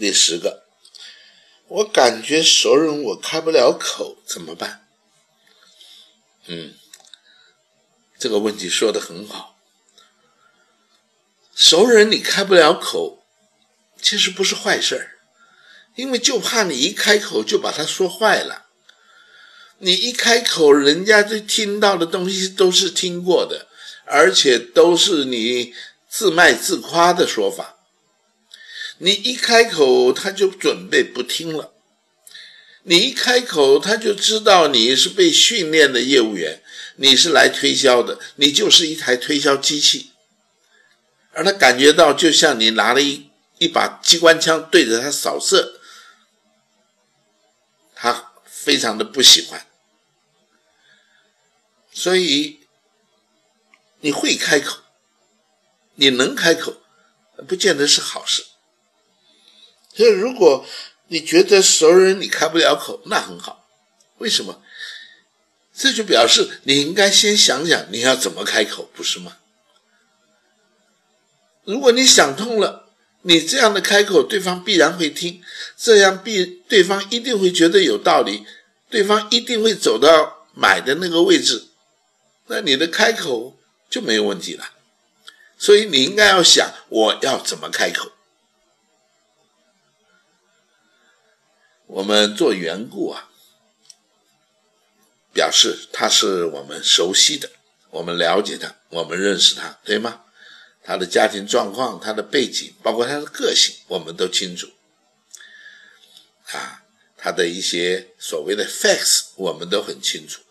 第十个，我感觉熟人我开不了口怎么办？嗯，这个问题说的很好。熟人你开不了口，其实不是坏事儿，因为就怕你一开口就把他说坏了。你一开口，人家就听到的东西都是听过的，而且都是你自卖自夸的说法。你一开口，他就准备不听了。你一开口，他就知道你是被训练的业务员，你是来推销的，你就是一台推销机器。而他感觉到，就像你拿了一一把机关枪对着他扫射，他非常的不喜欢。所以你会开口，你能开口，不见得是好事。所以如果。你觉得熟人你开不了口，那很好。为什么？这就表示你应该先想想你要怎么开口，不是吗？如果你想通了，你这样的开口，对方必然会听，这样必对方一定会觉得有道理，对方一定会走到买的那个位置，那你的开口就没有问题了。所以你应该要想我要怎么开口。我们做缘故啊，表示他是我们熟悉的，我们了解他，我们认识他，对吗？他的家庭状况、他的背景，包括他的个性，我们都清楚。啊，他的一些所谓的 facts，我们都很清楚。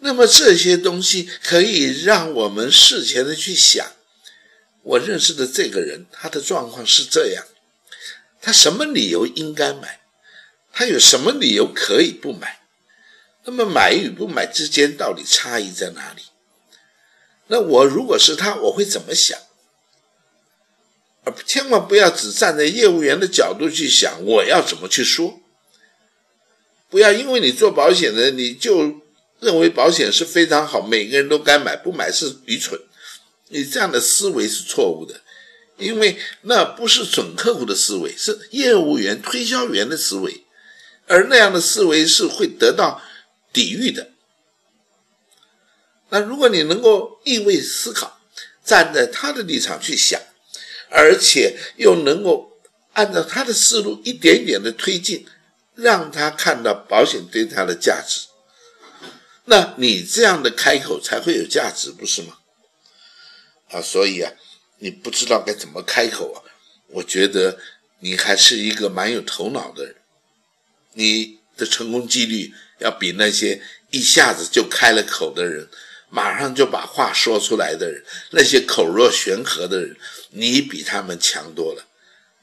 那么这些东西可以让我们事前的去想，我认识的这个人，他的状况是这样，他什么理由应该买？他有什么理由可以不买？那么买与不买之间到底差异在哪里？那我如果是他，我会怎么想？而千万不要只站在业务员的角度去想，我要怎么去说？不要因为你做保险的，你就认为保险是非常好，每个人都该买，不买是愚蠢。你这样的思维是错误的，因为那不是准客户的思维，是业务员、推销员的思维。而那样的思维是会得到抵御的。那如果你能够逆位思考，站在他的立场去想，而且又能够按照他的思路一点点的推进，让他看到保险对他的价值，那你这样的开口才会有价值，不是吗？啊，所以啊，你不知道该怎么开口啊，我觉得你还是一个蛮有头脑的人。你的成功几率要比那些一下子就开了口的人，马上就把话说出来的人，那些口若悬河的人，你比他们强多了，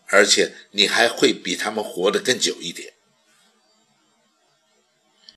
而且你还会比他们活得更久一点。